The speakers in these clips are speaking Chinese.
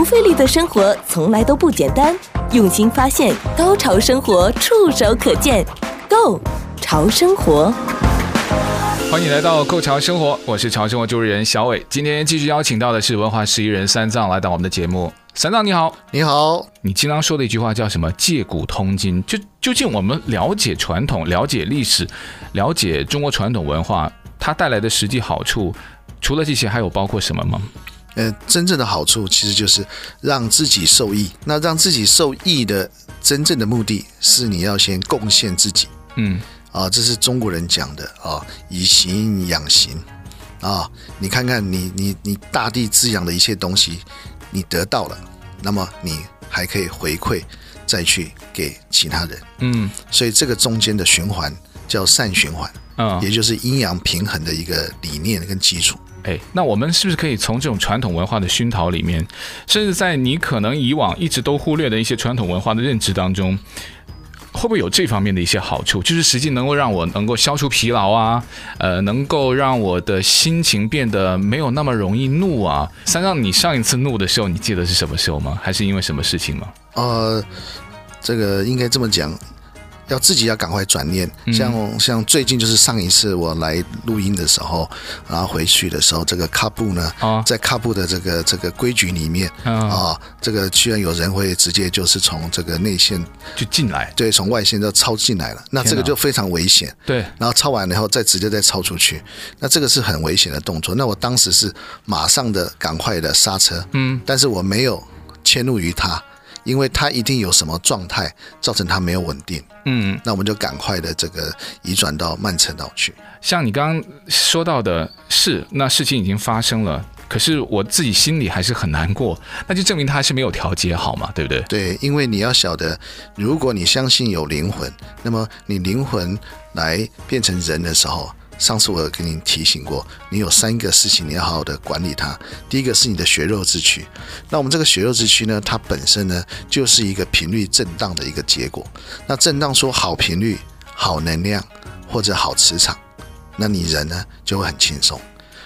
不费力的生活从来都不简单，用心发现，高潮生活触手可见 Go 潮生活，欢迎来到 Go 潮生活，我是潮生活主持人小伟。今天继续邀请到的是文化十一人三藏来到我们的节目。三藏你好，你好。你经常说的一句话叫什么？借古通今。就究竟我们了解传统、了解历史、了解中国传统文化，它带来的实际好处，除了这些，还有包括什么吗？呃，真正的好处其实就是让自己受益。那让自己受益的真正的目的是你要先贡献自己。嗯，啊，这是中国人讲的啊，以形养形啊。你看看你你你大地滋养的一切东西，你得到了，那么你还可以回馈再去给其他人。嗯，所以这个中间的循环叫善循环，嗯，也就是阴阳平衡的一个理念跟基础。哎，那我们是不是可以从这种传统文化的熏陶里面，甚至在你可能以往一直都忽略的一些传统文化的认知当中，会不会有这方面的一些好处？就是实际能够让我能够消除疲劳啊，呃，能够让我的心情变得没有那么容易怒啊。三藏，你上一次怒的时候，你记得是什么时候吗？还是因为什么事情吗？呃，这个应该这么讲。要自己要赶快转念，像像最近就是上一次我来录音的时候，然后回去的时候，这个卡布呢，在卡布的这个这个规矩里面啊，这个居然有人会直接就是从这个内线就进来，对，从外线就抄进来了，那这个就非常危险。对，然后抄完了以后再直接再抄出去，那这个是很危险的动作。那我当时是马上的赶快的刹车，嗯，但是我没有迁怒于他。因为他一定有什么状态造成他没有稳定，嗯，那我们就赶快的这个移转到慢车道去。像你刚刚说到的是，那事情已经发生了，可是我自己心里还是很难过，那就证明他还是没有调节好嘛，对不对？对，因为你要晓得，如果你相信有灵魂，那么你灵魂来变成人的时候。上次我有跟你提醒过，你有三个事情你要好好的管理它。第一个是你的血肉之躯，那我们这个血肉之躯呢，它本身呢就是一个频率震荡的一个结果。那震荡说好频率、好能量或者好磁场，那你人呢就会很轻松。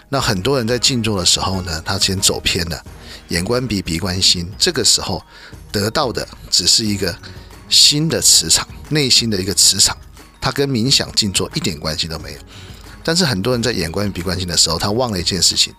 那很多人在静坐的时候呢，他先走偏了，眼观鼻，鼻观心，这个时候得到的只是一个心的磁场，内心的一个磁场，它跟冥想静坐一点关系都没有。但是很多人在眼观鼻观心的时候，他忘了一件事情，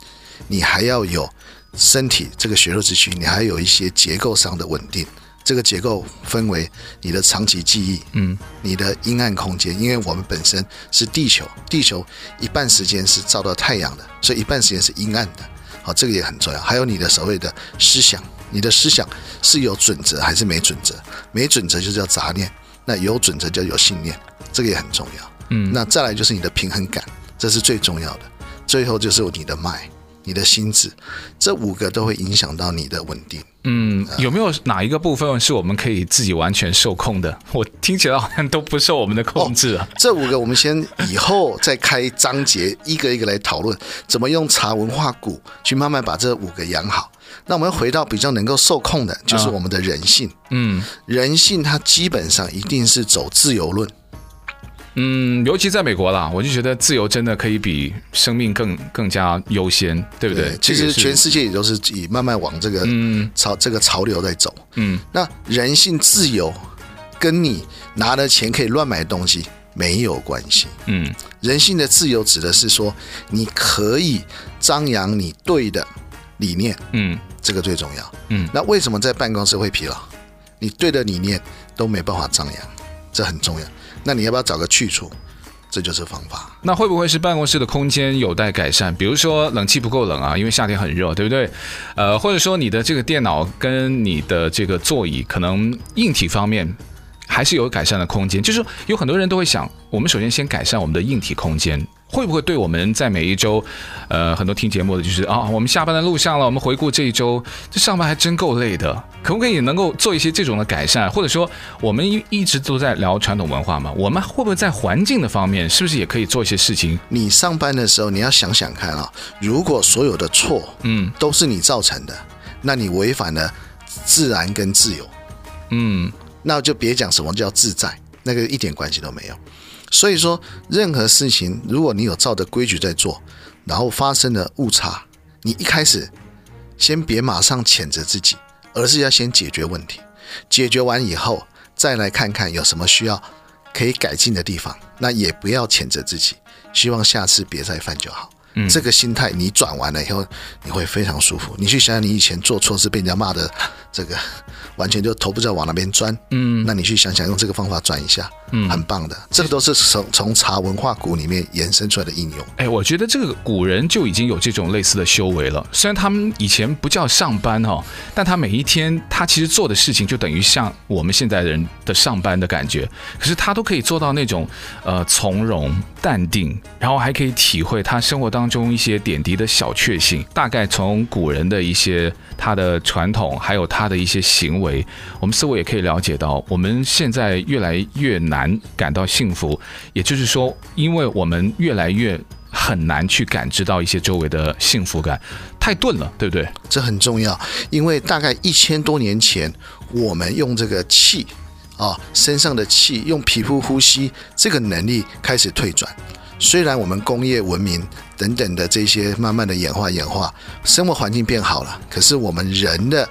你还要有身体这个血肉之躯，你还有一些结构上的稳定。这个结构分为你的长期记忆，嗯，你的阴暗空间，因为我们本身是地球，地球一半时间是照到太阳的，所以一半时间是阴暗的。好，这个也很重要。还有你的所谓的思想，你的思想是有准则还是没准则？没准则就叫杂念，那有准则就有信念，这个也很重要。嗯，那再来就是你的平衡感，这是最重要的。最后就是你的脉、你的心智，这五个都会影响到你的稳定。嗯，有没有哪一个部分是我们可以自己完全受控的？我听起来好像都不受我们的控制啊。哦，这五个我们先以后再开章节，一个一个来讨论，怎么用茶文化股去慢慢把这五个养好。那我们回到比较能够受控的，就是我们的人性。嗯，人性它基本上一定是走自由论。嗯，尤其在美国啦，我就觉得自由真的可以比生命更更加优先，对不对？对，其实全世界也都是以慢慢往这个嗯潮、嗯、这个潮流在走。嗯，那人性自由跟你拿了钱可以乱买东西没有关系。嗯，人性的自由指的是说你可以张扬你对的理念。嗯，这个最重要。嗯，那为什么在办公室会疲劳？你对的理念都没办法张扬，这很重要。那你要不要找个去处？这就是方法。那会不会是办公室的空间有待改善？比如说冷气不够冷啊，因为夏天很热，对不对？呃，或者说你的这个电脑跟你的这个座椅，可能硬体方面还是有改善的空间。就是有很多人都会想，我们首先先改善我们的硬体空间。会不会对我们在每一周，呃，很多听节目的就是啊，我们下班的路上了，我们回顾这一周，这上班还真够累的，可不可以能够做一些这种的改善？或者说，我们一一直都在聊传统文化嘛，我们会不会在环境的方面，是不是也可以做一些事情？你上班的时候，你要想想看啊，如果所有的错，嗯，都是你造成的，嗯，那你违反了自然跟自由，嗯，那就别讲什么叫自在，那个一点关系都没有。所以说，任何事情，如果你有照着规矩在做，然后发生了误差，你一开始先别马上谴责自己，而是要先解决问题。解决完以后，再来看看有什么需要可以改进的地方。那也不要谴责自己，希望下次别再犯就好。嗯，这个心态你转完了以后，你会非常舒服。你去想想，你以前做错事被人家骂的这个。完全就头不知道往哪边钻，嗯，那你去想想，用这个方法转一下，嗯，很棒的，这个都是从从茶文化谷里面延伸出来的应用。哎，我觉得这个古人就已经有这种类似的修为了。虽然他们以前不叫上班哈，但他每一天他其实做的事情就等于像我们现在人的上班的感觉，可是他都可以做到那种呃从容淡定，然后还可以体会他生活当当中一些点滴的小确幸。大概从古人的一些他的传统，还有他的一些行。为我们似乎也可以了解到，我们现在越来越难感到幸福，也就是说，因为我们越来越很难去感知到一些周围的幸福感，太钝了，对不对？这很重要，因为大概一千多年前，我们用这个气啊，身上的气，用皮肤呼吸这个能力开始退转。虽然我们工业文明等等的这些慢慢的演化演化，生活环境变好了，可是我们人的。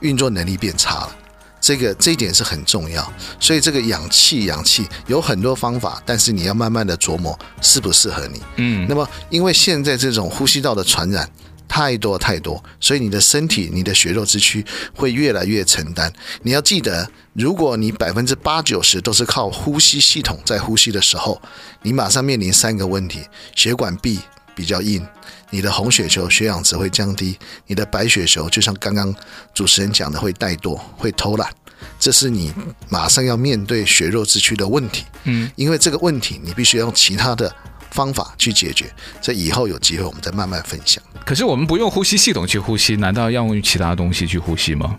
运作能力变差了，这个这一点是很重要。所以这个氧气氧气有很多方法，但是你要慢慢的琢磨适不适合你。嗯，那么因为现在这种呼吸道的传染太多太多，所以你的身体、你的血肉之躯会越来越承担。你要记得，如果你百分之八九十都是靠呼吸系统在呼吸的时候，你马上面临三个问题：血管壁比较硬。你的红血球血氧值会降低，你的白血球就像刚刚主持人讲的会怠惰、会偷懒，这是你马上要面对血肉之躯的问题。嗯，因为这个问题你必须要用其他的方法去解决。这以后有机会我们再慢慢分享。可是我们不用呼吸系统去呼吸，难道要用其他东西去呼吸吗？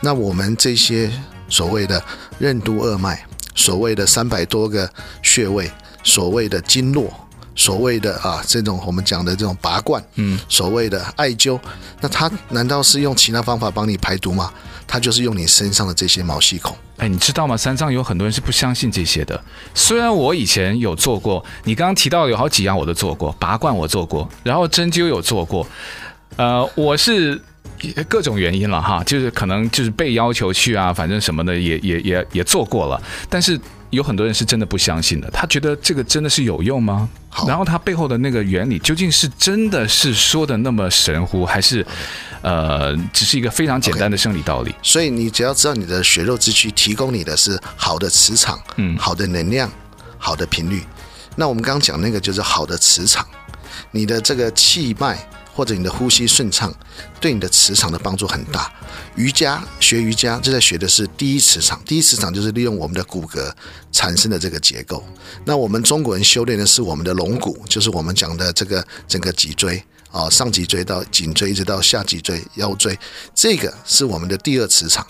那我们这些所谓的任督二脉，所谓的三百多个穴位，所谓的经络。所谓的啊，这种我们讲的这种拔罐，嗯，所谓的艾灸，那它难道是用其他方法帮你排毒吗？它就是用你身上的这些毛细孔。哎，你知道吗？三藏有很多人是不相信这些的。虽然我以前有做过，你刚刚提到有好几样我都做过，拔罐我做过，然后针灸有做过。呃，我是各种原因了哈，就是可能就是被要求去啊，反正什么的也也也也做过了，但是。有很多人是真的不相信的，他觉得这个真的是有用吗？然后他背后的那个原理究竟是真的是说的那么神乎，还是呃，只是一个非常简单的生理道理？Okay. 所以你只要知道你的血肉之躯提供你的是好的磁场，嗯，好的能量，好的频率。那我们刚刚讲那个就是好的磁场，你的这个气脉。或者你的呼吸顺畅，对你的磁场的帮助很大。瑜伽学瑜伽就在学的是第一磁场，第一磁场就是利用我们的骨骼产生的这个结构。那我们中国人修炼的是我们的龙骨，就是我们讲的这个整个脊椎啊，上脊椎到颈椎一直到下脊椎、腰椎，这个是我们的第二磁场。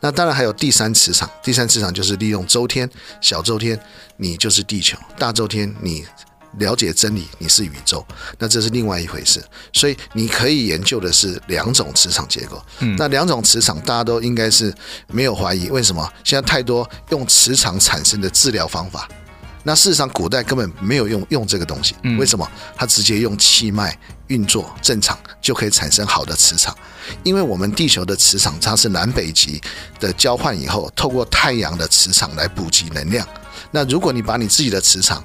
那当然还有第三磁场，第三磁场就是利用周天、小周天，你就是地球；大周天你。了解真理，你是宇宙，那这是另外一回事。所以你可以研究的是两种磁场结构。嗯，那两种磁场大家都应该是没有怀疑。为什么现在太多用磁场产生的治疗方法？那事实上古代根本没有用用这个东西。为什么？它直接用气脉运作正常就可以产生好的磁场。因为我们地球的磁场它是南北极的交换以后，透过太阳的磁场来补给能量。那如果你把你自己的磁场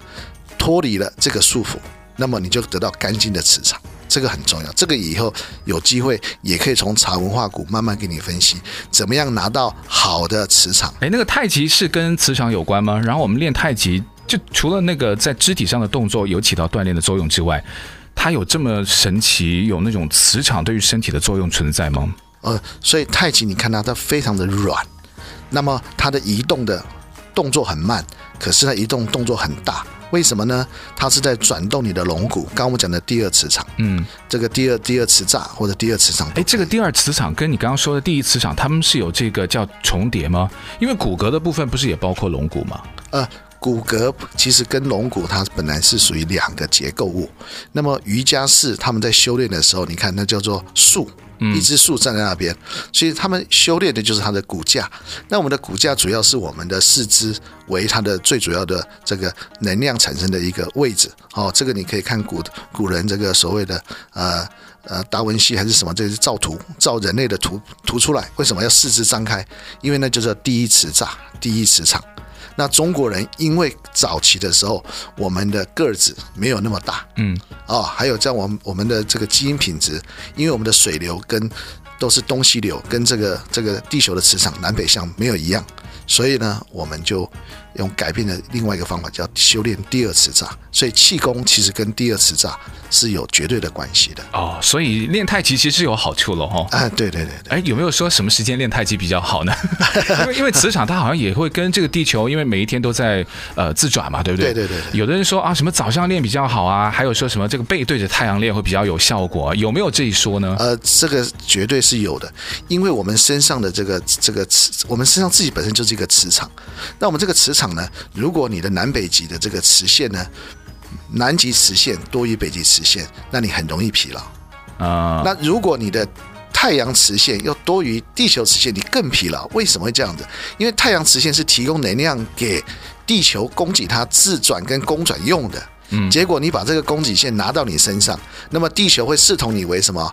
脱离了这个束缚，那么你就得到干净的磁场，这个很重要。这个以后有机会也可以从茶文化谷慢慢给你分析，怎么样拿到好的磁场。诶，那个太极是跟磁场有关吗？然后我们练太极，就除了那个在肢体上的动作有起到锻炼的作用之外，它有这么神奇，有那种磁场对于身体的作用存在吗？呃，所以太极你看它，它非常的软，那么它的移动的动作很慢，可是它移动动作很大。为什么呢？它是在转动你的龙骨，刚刚我们讲的第二磁场，嗯，这个第二第二磁栅或者第二磁场，哎，这个第二磁场跟你刚刚说的第一磁场，它们是有这个叫重叠吗？因为骨骼的部分不是也包括龙骨吗？呃，骨骼其实跟龙骨它本来是属于两个结构物。那么瑜伽士他们在修炼的时候，你看那叫做束，一枝树站在那边，所以他们修炼的就是它的骨架。那我们的骨架主要是我们的四肢为它的最主要的这个能量产生的一个位置。哦，这个你可以看古古人这个所谓的呃呃达文西还是什么，这是造图造人类的图图出来。为什么要四肢张开？因为那就是第一磁栅，第一磁场。那中国人因为早期的时候，我们的个子没有那么大，嗯，哦，还有在我们我们的这个基因品质，因为我们的水流跟都是东西流，跟这个这个地球的磁场南北向没有一样，所以呢，我们就。用改变的另外一个方法叫修炼第二磁炸，所以气功其实跟第二磁炸是有绝对的关系的哦。所以练太极其实是有好处了哈。啊，对对对对。哎，有没有说什么时间练太极比较好呢？因为因为磁场它好像也会跟这个地球，因为每一天都在呃自转嘛，对不对？对对对，对。有的人说啊，什么早上练比较好啊，还有说什么这个背对着太阳练会比较有效果，有没有这一说呢？呃，这个绝对是有的，因为我们身上的这个这个磁，我们身上自己本身就是一个磁场，那我们这个磁场。场呢？如果你的南北极的这个磁线呢，南极磁线多于北极磁线，那你很容易疲劳啊。那如果你的太阳磁线又多于地球磁线，你更疲劳。为什么会这样子？因为太阳磁线是提供能量给地球供给它自转跟公转用的。嗯，结果你把这个供给线拿到你身上，那么地球会视同你为什么？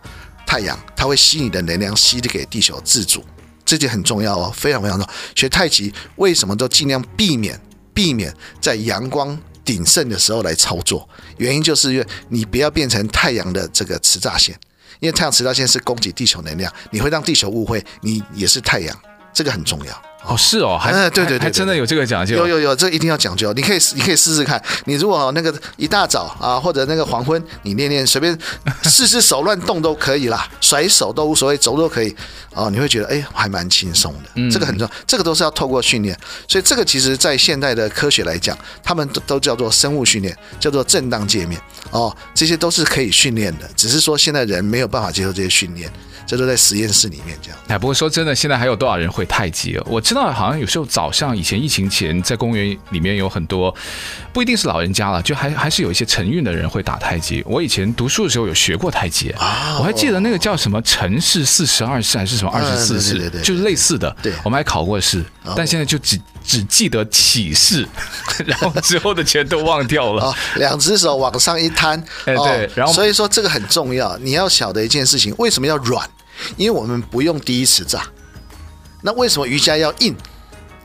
太阳，它会吸你的能量，吸的给地球自主。这点很重要哦，非常非常重要。学太极为什么都尽量避免避免在阳光鼎盛的时候来操作？原因就是因为你不要变成太阳的这个磁炸线，因为太阳磁炸线是供给地球能量，你会让地球误会你也是太阳，这个很重要。哦，是哦，还、嗯、对，对，对还真的有这个讲究。有有有，这一定要讲究。你可以你可以试试看。你如果那个一大早啊，或者那个黄昏，你练练，随便试试手乱动都可以啦，甩手都无所谓，走都可以。哦，你会觉得哎，还蛮轻松的。嗯，这个很重要，这个都是要透过训练。所以这个其实在现代的科学来讲，他们都都叫做生物训练，叫做震荡界面。哦，这些都是可以训练的，只是说现在人没有办法接受这些训练。这都在实验室里面这样。哎，不过说真的，现在还有多少人会太极啊？我知道好像有时候早上以前疫情前，在公园里面有很多，不一定是老人家了，就还还是有一些晨运的人会打太极。我以前读书的时候有学过太极，我还记得那个叫什么陈氏四十二式还是什么二十四式，就是类似的。对，我们还考过试，但现在就只只记得起式，然后之后的全都忘掉了。两只手往上一摊，哎对，然后所以说这个很重要，你要晓得一件事情，为什么要软？因为我们不用第一次炸，那为什么瑜伽要硬？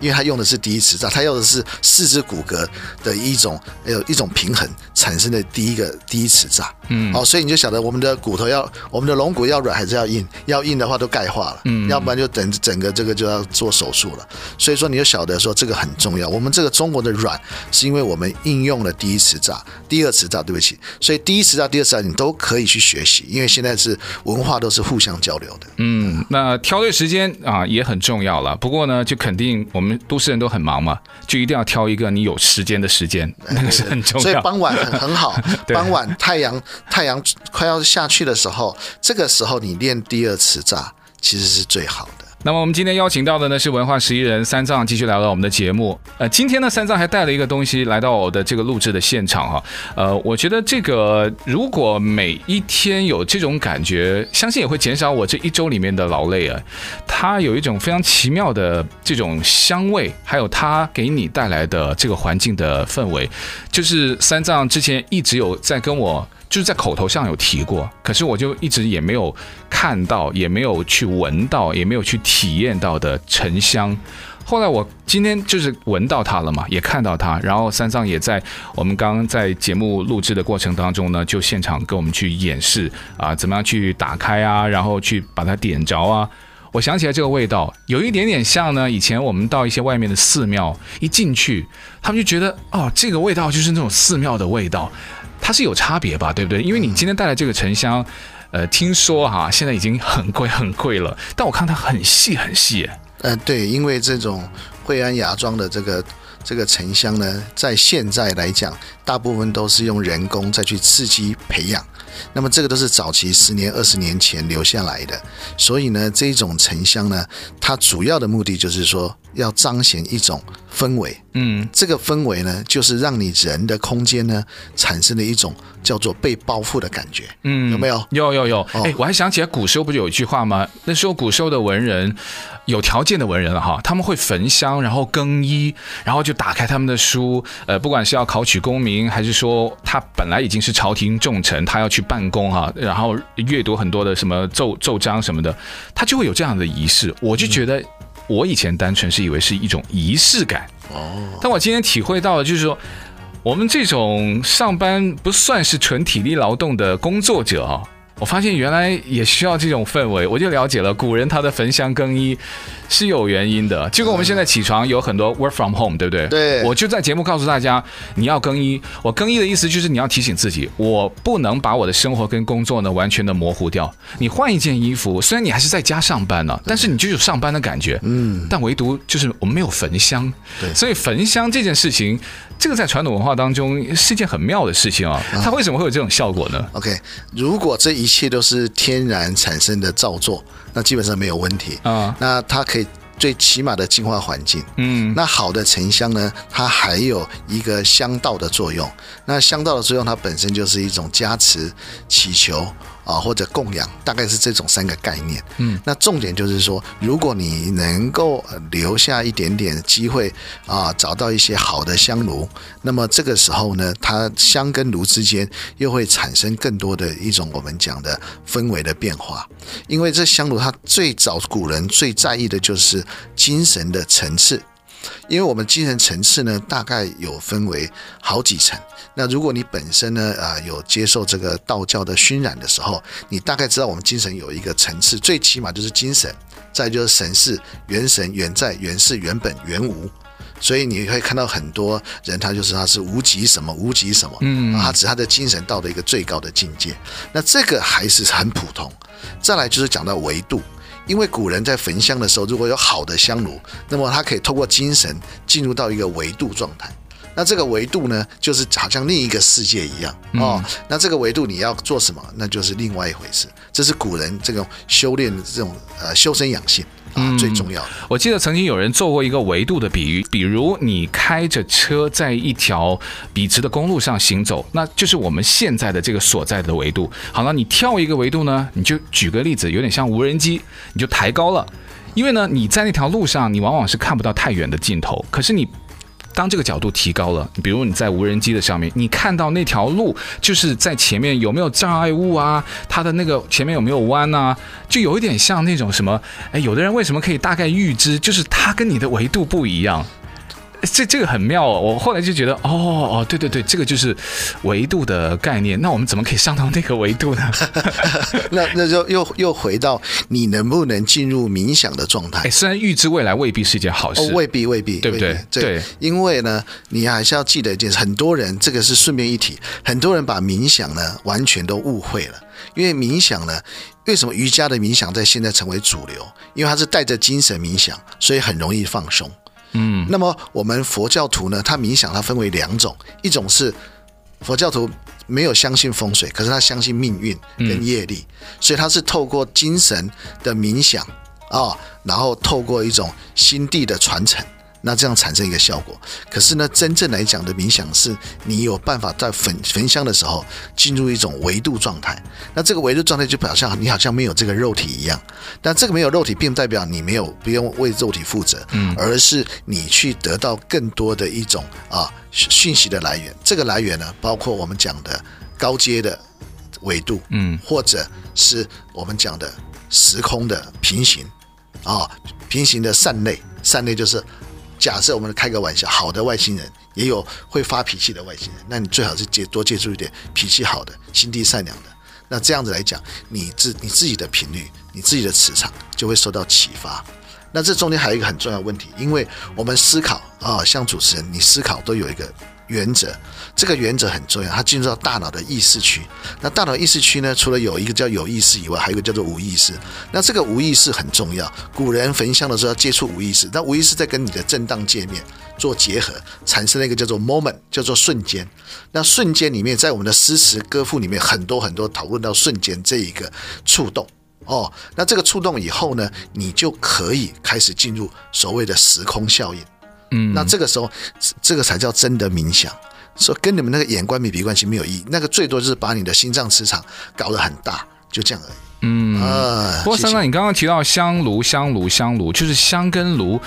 因为它用的是第一磁栅，它用的是四肢骨骼的一种有一种平衡产生的第一个第一磁栅。嗯，好，所以你就晓得我们的骨头要我们的龙骨要软还是要硬？要硬的话都钙化了，嗯，要不然就等整个这个就要做手术了。所以说你就晓得说这个很重要。我们这个中国的软是因为我们应用了第一磁栅、第二磁栅，对不起。所以第一磁栅、第二磁栅你都可以去学习，因为现在是文化都是互相交流的。嗯，那挑对时间啊也很重要了。不过呢，就肯定我们。都市人都很忙嘛，就一定要挑一个你有时间的时间，那个是很重要。所以傍晚很很好，傍晚太阳太阳快要下去的时候，这个时候你练第二次炸其实是最好的。那么我们今天邀请到的呢是文化十一人三藏，继续来到我们的节目。呃，今天呢三藏还带了一个东西来到我的这个录制的现场哈。呃，我觉得这个如果每一天有这种感觉，相信也会减少我这一周里面的劳累啊。它有一种非常奇妙的这种香味，还有它给你带来的这个环境的氛围，就是三藏之前一直有在跟我。就是在口头上有提过，可是我就一直也没有看到，也没有去闻到，也没有去体验到的沉香。后来我今天就是闻到它了嘛，也看到它，然后三藏也在我们刚刚在节目录制的过程当中呢，就现场跟我们去演示啊，怎么样去打开啊，然后去把它点着啊。我想起来这个味道有一点点像呢，以前我们到一些外面的寺庙，一进去，他们就觉得哦，这个味道就是那种寺庙的味道。它是有差别吧，对不对？因为你今天带来这个沉香，呃，听说哈，现在已经很贵 很贵了。但我看它很细很细。呃，对，因为这种惠安芽庄的这个这个沉香呢，在现在来讲，大部分都是用人工再去刺激培养。那么这个都是早期十年、二十年前留下来的。所以呢，这种沉香呢，它主要的目的就是说要彰显一种氛围。嗯，这个氛围呢，就是让你人的空间呢产生了一种叫做被包覆的感觉。嗯，有没有？有有有。哎、哦，我还想起来古时候不是有一句话吗？那时候古时候的文人，有条件的文人了哈，他们会焚香，然后更衣，然后就打开他们的书，呃，不管是要考取功名，还是说他本来已经是朝廷重臣，他要去办公哈，然后阅读很多的什么奏奏章什么的，他就会有这样的仪式。我就觉得，我以前单纯是以为是一种仪式感。哦，但我今天体会到了，就是说，我们这种上班不算是纯体力劳动的工作者啊。我发现原来也需要这种氛围，我就了解了古人他的焚香更衣是有原因的。就跟我们现在起床有很多 work from home，对不对？对。我就在节目告诉大家，你要更衣。我更衣的意思就是你要提醒自己，我不能把我的生活跟工作呢完全的模糊掉。你换一件衣服，虽然你还是在家上班呢，但是你就有上班的感觉。嗯。但唯独就是我们没有焚香。对。所以焚香这件事情，这个在传统文化当中是一件很妙的事情啊。它为什么会有这种效果呢？OK，如果这一一切都是天然产生的造作，那基本上没有问题啊。那它可以最起码的净化环境。嗯，那好的沉香呢，它还有一个香道的作用。那香道的作用，它本身就是一种加持、祈求。啊，或者供养，大概是这种三个概念。嗯，那重点就是说，如果你能够留下一点点机会啊，找到一些好的香炉，那么这个时候呢，它香跟炉之间又会产生更多的一种我们讲的氛围的变化。因为这香炉它最早古人最在意的就是精神的层次。因为我们精神层次呢，大概有分为好几层。那如果你本身呢，啊，有接受这个道教的熏染的时候，你大概知道我们精神有一个层次，最起码就是精神，再就是神是、元神、元在、元是、原本、原无。所以你会看到很多人，他就是他是无极什么无极什么，嗯，他只他的精神到了一个最高的境界。那这个还是很普通。再来就是讲到维度。因为古人在焚香的时候，如果有好的香炉，那么他可以透过精神进入到一个维度状态。那这个维度呢，就是好像另一个世界一样哦。那这个维度你要做什么，那就是另外一回事。这是古人这种修炼的这种呃修身养性。啊，最重要的。我记得曾经有人做过一个维度的比喻，比如你开着车在一条笔直的公路上行走，那就是我们现在的这个所在的维度。好了，你跳一个维度呢，你就举个例子，有点像无人机，你就抬高了，因为呢，你在那条路上，你往往是看不到太远的尽头，可是你。当这个角度提高了，比如你在无人机的上面，你看到那条路就是在前面有没有障碍物啊？它的那个前面有没有弯啊？就有一点像那种什么，哎，有的人为什么可以大概预知？就是它跟你的维度不一样。这这个很妙哦，我后来就觉得，哦哦，对对对，这个就是维度的概念。那我们怎么可以上到那个维度呢？那那就又又回到你能不能进入冥想的状态？哎，虽然预知未来未必是一件好事，哦、未必未必，对不对？对，对，因为呢，你还是要记得一件事，很多人这个是顺便一提，很多人把冥想呢完全都误会了。因为冥想呢，为什么瑜伽的冥想在现在成为主流？因为它是带着精神冥想，所以很容易放松。嗯，那么我们佛教徒呢，他冥想它分为两种，一种是佛教徒没有相信风水，可是他相信命运跟业力，嗯、所以他是透过精神的冥想啊、哦，然后透过一种心地的传承。那这样产生一个效果，可是呢，真正来讲的冥想是，你有办法在焚焚香的时候进入一种维度状态。那这个维度状态就表现你好像没有这个肉体一样，但这个没有肉体并不代表你没有不用为肉体负责，嗯，而是你去得到更多的一种啊讯息的来源。这个来源呢，包括我们讲的高阶的维度，嗯，或者是我们讲的时空的平行啊，平行的善类，善类就是。假设我们开个玩笑，好的外星人也有会发脾气的外星人，那你最好是接多接触一点脾气好的、心地善良的。那这样子来讲，你自你自己的频率、你自己的磁场就会受到启发。那这中间还有一个很重要的问题，因为我们思考啊，像主持人，你思考都有一个。原则，这个原则很重要，它进入到大脑的意识区。那大脑意识区呢，除了有一个叫有意识以外，还有一个叫做无意识。那这个无意识很重要，古人焚香的时候要接触无意识，那无意识在跟你的震荡界面做结合，产生了一个叫做 moment，叫做瞬间。那瞬间里面，在我们的诗词歌赋里面，很多很多讨论到瞬间这一个触动。哦，那这个触动以后呢，你就可以开始进入所谓的时空效应。嗯，那这个时候，这个才叫真的冥想。说跟你们那个眼观鼻鼻关系没有意义，那个最多就是把你的心脏磁场搞得很大，就这样而已。嗯啊，不过三哥，你刚刚提到香炉，香炉，香炉，就是香跟炉。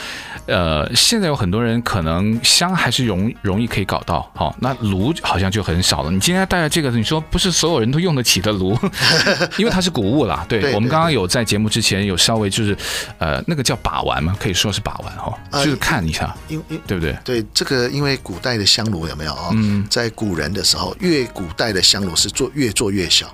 呃，现在有很多人可能香还是容容易可以搞到，好、哦，那炉好像就很少了。你今天带来这个，你说不是所有人都用得起的炉，因为它是古物啦。对，对我们刚刚有在节目之前有稍微就是，呃，那个叫把玩嘛，可以说是把玩哈，哦、就是看一下，因因对不对？对，这个因为古代的香炉有没有啊？嗯，在古人的时候，越古代的香炉是做越做越小。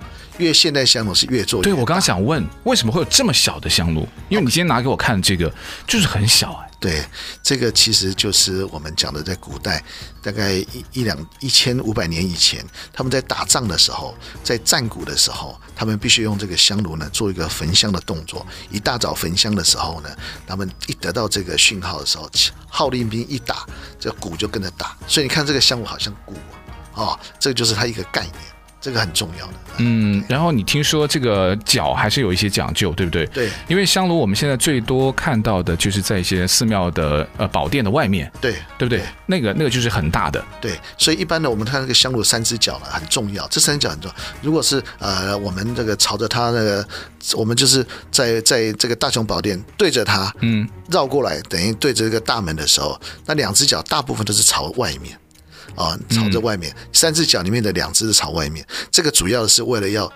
越现代香炉是越做越。对，我刚刚想问，为什么会有这么小的香炉？因为你今天拿给我看这个，就是很小哎。对，这个其实就是我们讲的，在古代大概一一两一千五百年以前，他们在打仗的时候，在战鼓的时候，他们必须用这个香炉呢做一个焚香的动作。一大早焚香的时候呢，他们一得到这个讯号的时候，号令兵一打，这鼓就跟着打。所以你看这个香炉好像鼓啊，哦，这个就是它一个概念。这个很重要的，嗯，然后你听说这个脚还是有一些讲究，对不对？对，因为香炉我们现在最多看到的就是在一些寺庙的呃宝殿的外面，对，对不对？那个那个就是很大的，对，所以一般呢，我们看那个香炉三只脚了很重要，这三只脚很重要。如果是呃我们这个朝着它那个，我们就是在在这个大雄宝殿对着它，嗯，绕过来等于对着这个大门的时候，那两只脚大部分都是朝外面。啊，朝着外面，三只脚里面的两只是朝外面。这个主要是为了要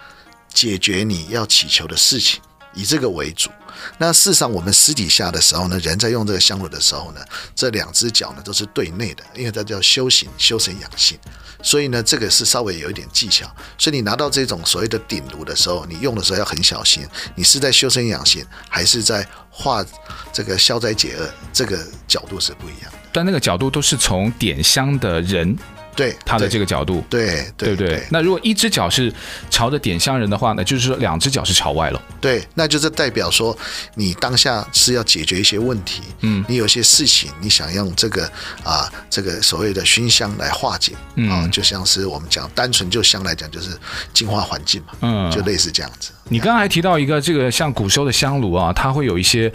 解决你要祈求的事情，以这个为主。那事实上，我们私底下的时候呢，人在用这个香炉的时候呢，这两只脚呢都是对内的，因为它叫修行、修身养性。所以呢，这个是稍微有一点技巧。所以你拿到这种所谓的鼎炉的时候，你用的时候要很小心。你是在修身养性，还是在化这个消灾解厄？这个角度是不一样的。但那个角度都是从点香的人。对他的这个角度，对对不对，对？那如果一只脚是朝着点香人的话，呢就是说两只脚是朝外了。对，那就是代表说你当下是要解决一些问题，嗯，你有些事情你想用这个啊，这个所谓的熏香来化解，嗯，啊，就像是我们讲单纯就香来讲，就是净化环境嘛，嗯，就类似这样子。你刚刚还提到一个这个像古时候的香炉啊，它会有一些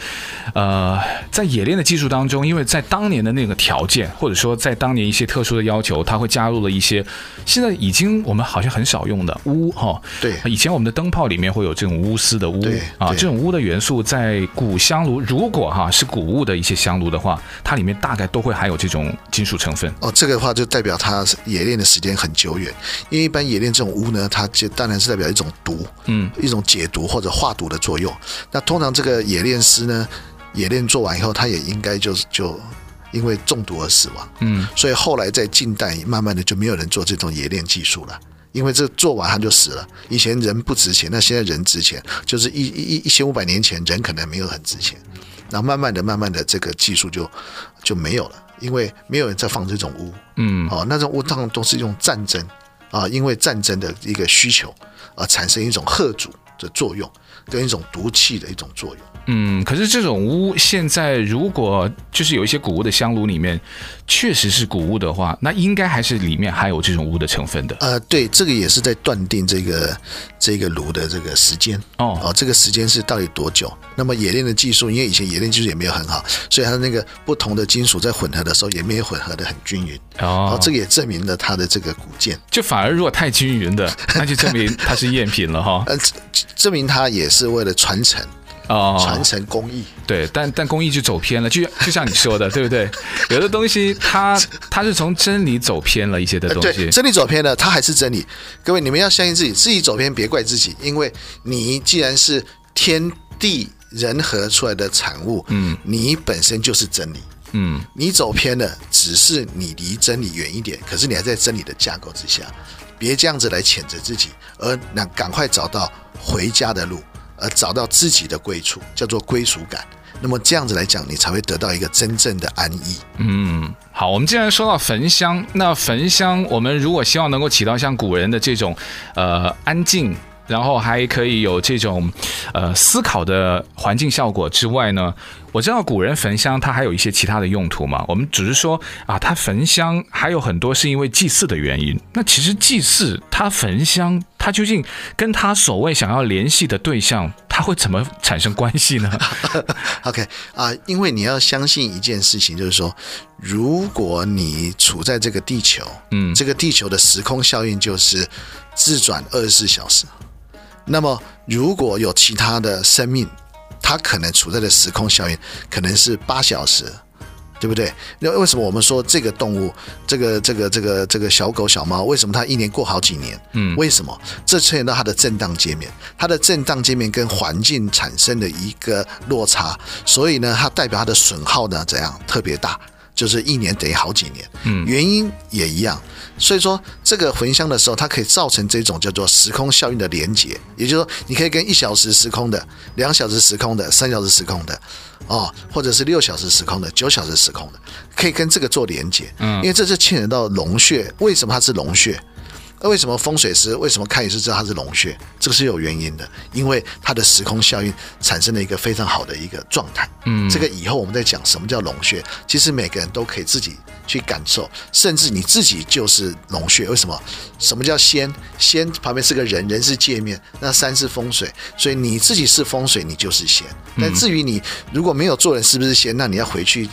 呃，在冶炼的技术当中，因为在当年的那个条件，或者说在当年一些特殊的要求，它会加入了一些现在已经我们好像很少用的钨哈。对，以前我们的灯泡里面会有这种钨丝的钨啊，这种钨的元素在古香炉，如果哈是古物的一些香炉的话，它里面大概都会含有这种金属成分。哦，这个的话就代表它冶炼的时间很久远，因为一般冶炼这种钨呢，它就当然是代表一种毒，嗯，一种。解毒或者化毒的作用。那通常这个冶炼师呢，冶炼做完以后，他也应该就是就因为中毒而死亡。嗯，所以后来在近代，慢慢的就没有人做这种冶炼技术了，因为这做完他就死了。以前人不值钱，那现在人值钱，就是一一一千五百年前人可能没有很值钱，然后慢慢的、慢慢的这个技术就就没有了，因为没有人再放这种污。嗯，哦，那种污当然都是用战争。啊，因为战争的一个需求而产生一种贺主的作用，跟一种毒气的一种作用。嗯，可是这种鎢现在如果就是有一些古物的香炉里面，确实是古物的话，那应该还是里面含有这种鎢的成分的。呃，对，这个也是在断定这个这个炉的这个时间哦，哦，这个时间是到底多久？那么冶炼的技术，因为以前冶炼技术也没有很好，所以它的那个不同的金属在混合的时候也没有混合的很均匀哦，这个也证明了它的这个古件。就反而如果太均匀的，那就证明它是赝品了哈。呃，证明它也是为了传承。哦，传承工艺对，但但工艺就走偏了，就就像你说的，对不对？有的东西它它是从真理走偏了一些的东西，对，真理走偏了，它还是真理。各位，你们要相信自己，自己走偏别怪自己，因为你既然是天地人和出来的产物，嗯，你本身就是真理，嗯，你走偏了，只是你离真理远一点，可是你还在真理的架构之下，别这样子来谴责自己，而那赶快找到回家的路。而找到自己的归处，叫做归属感。那么这样子来讲，你才会得到一个真正的安逸。嗯，好，我们既然说到焚香，那焚香，我们如果希望能够起到像古人的这种，呃，安静。然后还可以有这种，呃，思考的环境效果之外呢，我知道古人焚香，它还有一些其他的用途嘛。我们只是说啊，它焚香还有很多是因为祭祀的原因。那其实祭祀它焚香，它究竟跟他所谓想要联系的对象它会怎么产生关系呢？OK 啊，因为你要相信一件事情，就是说，如果你处在这个地球，嗯，这个地球的时空效应就是自转二十四小时。那么，如果有其他的生命，它可能处在的时空效应可能是八小时。对不对？那为什么我们说这个动物，这个这个这个这个小狗小猫，为什么它一年过好几年？嗯，为什么？这牵扯到它的震荡界面，它的震荡界面跟环境产生的一个落差，所以呢，它代表它的损耗呢怎样特别大？就是一年等于好几年。嗯，原因也一样。所以说，这个焚香的时候，它可以造成这种叫做时空效应的连接，也就是说，你可以跟一小时时空的、两小时时空的、三小时时空的。哦，或者是六小时时空的、九小时时空的，可以跟这个做连接，嗯，因为这是牵扯到龙穴。为什么它是龙穴？那为什么风水师为什么看也是知道它是龙穴？这个是有原因的，因为它的时空效应产生了一个非常好的一个状态。嗯，这个以后我们再讲什么叫龙穴，其实每个人都可以自己去感受，甚至你自己就是龙穴。为什么？什么叫仙？仙旁边是个人，人是界面，那山是风水，所以你自己是风水，你就是仙。但至于你如果没有做人是不是仙，那你要回去。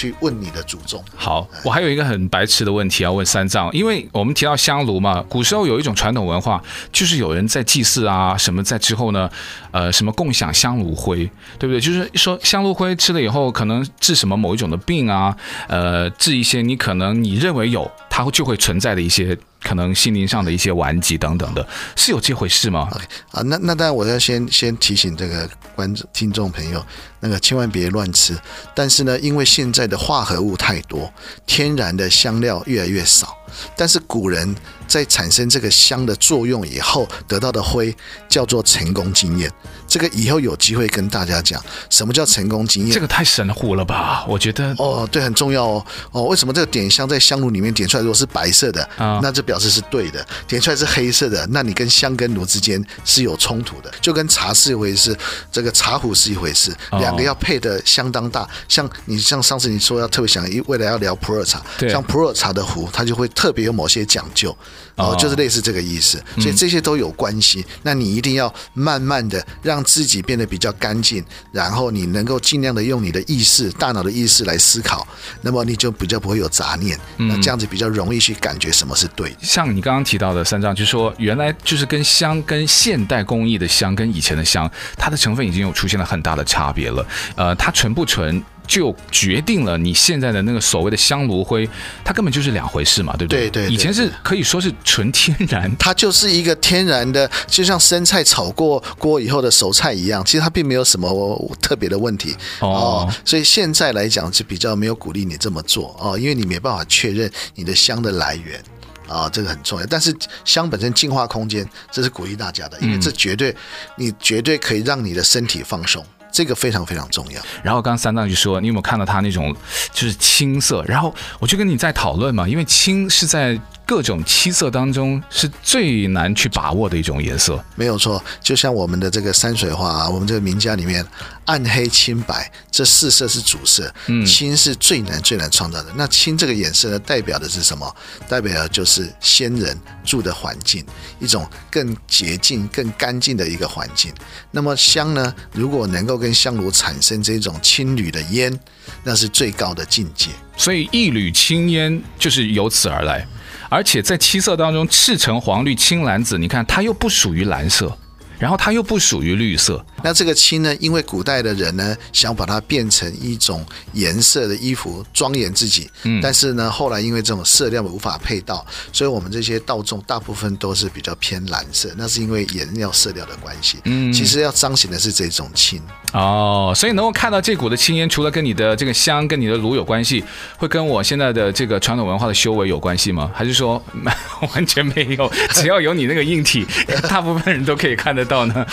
去问你的祖宗。好，我还有一个很白痴的问题要问三藏，因为我们提到香炉嘛，古时候有一种传统文化，就是有人在祭祀啊什么，在之后呢，呃，什么共享香炉灰，对不对？就是说香炉灰吃了以后，可能治什么某一种的病啊，呃，治一些你可能你认为有，它就会存在的一些。可能心灵上的一些顽疾等等的，是有这回事吗？OK 啊，那那当然我要先先提醒这个观众听众朋友，那个千万别乱吃。但是呢，因为现在的化合物太多，天然的香料越来越少。但是古人在产生这个香的作用以后得到的灰叫做成功经验。这个以后有机会跟大家讲什么叫成功经验。这个太神乎了吧？我觉得哦，对，很重要哦。哦，为什么这个点香在香炉里面点出来如果是白色的，那就表示是对的；点出来是黑色的，那你跟香跟炉之间是有冲突的。就跟茶是一回事，这个茶壶是一回事，两个要配的相当大。像你像上次你说要特别想未来要聊普洱茶，像普洱茶的壶，它就会。特别有某些讲究，哦，就是类似这个意思，所以这些都有关系。那你一定要慢慢的让自己变得比较干净，然后你能够尽量的用你的意识、大脑的意识来思考，那么你就比较不会有杂念，那这样子比较容易去感觉什么是对。像你刚刚提到的三藏，就是说原来就是跟香、跟现代工艺的香、跟以前的香，它的成分已经有出现了很大的差别了。呃，它纯不纯？就决定了你现在的那个所谓的香炉灰，它根本就是两回事嘛，对不对？对对，对。以前是可以说是纯天然，它就是一个天然的，就像生菜炒过锅以后的熟菜一样，其实它并没有什么特别的问题哦，哦。所以现在来讲是比较没有鼓励你这么做哦，因为你没办法确认你的香的来源啊，哦，这个很重要。但是香本身净化空间，这是鼓励大家的，因为这绝对你绝对可以让你的身体放松。这个非常非常重要。然后刚刚三藏就说：“你有没有看到他那种就是青色？”然后我就跟你在讨论嘛，因为青是在。各种七色当中是最难去把握的一种颜色，没有错。就像我们的这个山水画啊，我们这个名家里面，暗黑青白这四色是主色，嗯，青是最难最难创造的。那青这个颜色呢，代表的是什么？代表的就是仙人住的环境，一种更洁净、更干净的一个环境。那么香呢，如果能够跟香炉产生这种青缕的烟，那是最高的境界。所以一缕青烟就是由此而来。而且在七色当中，赤橙黄绿青蓝紫，你看它又不属于蓝色。然后它又不属于绿色，那这个青呢？因为古代的人呢，想把它变成一种颜色的衣服，庄严自己。嗯，但是呢，后来因为这种色料无法配到，所以我们这些道众大部分都是比较偏蓝色。那是因为颜料色料的关系。嗯，其实要彰显的是这种青。哦，所以能够看到这股的青烟，除了跟你的这个香、跟你的炉有关系，会跟我现在的这个传统文化的修为有关系吗？还是说 完全没有？只要有你那个硬体，大部分人都可以看得到。呢？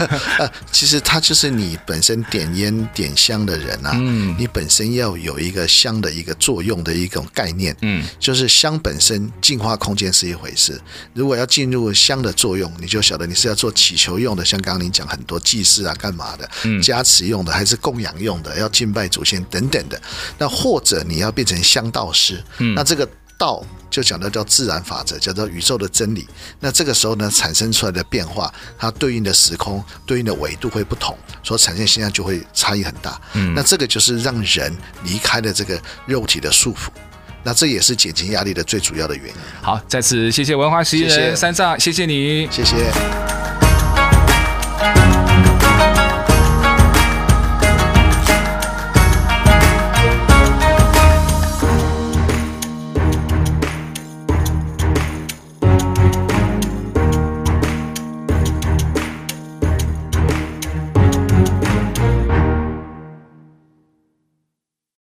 其实它就是你本身点烟点香的人啊，嗯，你本身要有一个香的一个作用的一种概念，嗯，就是香本身净化空间是一回事，如果要进入香的作用，你就晓得你是要做祈求用的，像刚刚您讲很多祭祀啊干嘛的，嗯，加持用的还是供养用的，要敬拜祖先等等的，那或者你要变成香道师，嗯，那这个道。就讲到叫自然法则，叫做宇宙的真理。那这个时候呢，产生出来的变化，它对应的时空、对应的维度会不同，所以产生现象就会差异很大。嗯，那这个就是让人离开了这个肉体的束缚。那这也是减轻压力的最主要的原因。好，再次谢谢文化石艺人三藏，谢谢你，谢谢。